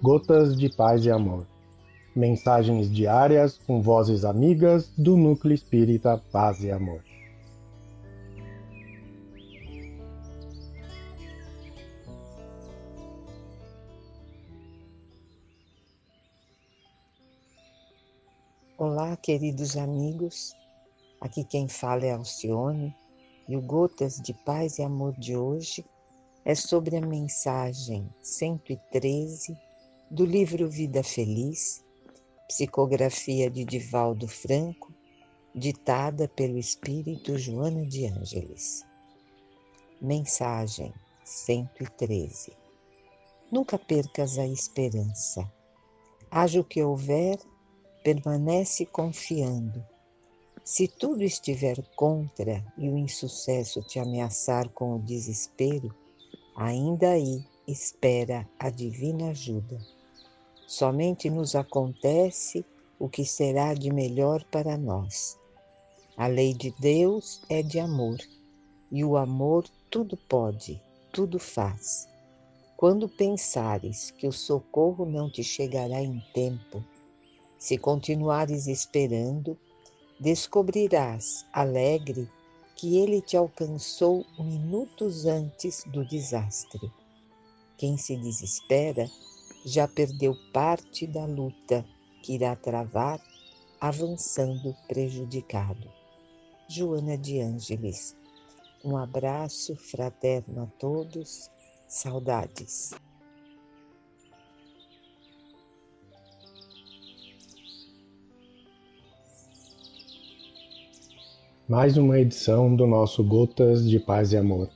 Gotas de Paz e Amor. Mensagens diárias com vozes amigas do Núcleo Espírita Paz e Amor. Olá, queridos amigos. Aqui quem fala é Alcione e o Gotas de Paz e Amor de hoje é sobre a mensagem 113 do livro Vida Feliz, psicografia de Divaldo Franco, ditada pelo espírito Joana de Ângeles. Mensagem 113 Nunca percas a esperança. Haja o que houver, permanece confiando. Se tudo estiver contra e o insucesso te ameaçar com o desespero, ainda aí espera a divina ajuda. Somente nos acontece o que será de melhor para nós. A lei de Deus é de amor, e o amor tudo pode, tudo faz. Quando pensares que o socorro não te chegará em tempo, se continuares esperando, descobrirás, alegre, que ele te alcançou minutos antes do desastre. Quem se desespera já perdeu parte da luta que irá travar, avançando prejudicado. Joana de Ângeles. Um abraço fraterno a todos. Saudades. mais uma edição do nosso Gotas de Paz e Amor.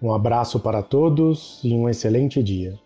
Um abraço para todos e um excelente dia.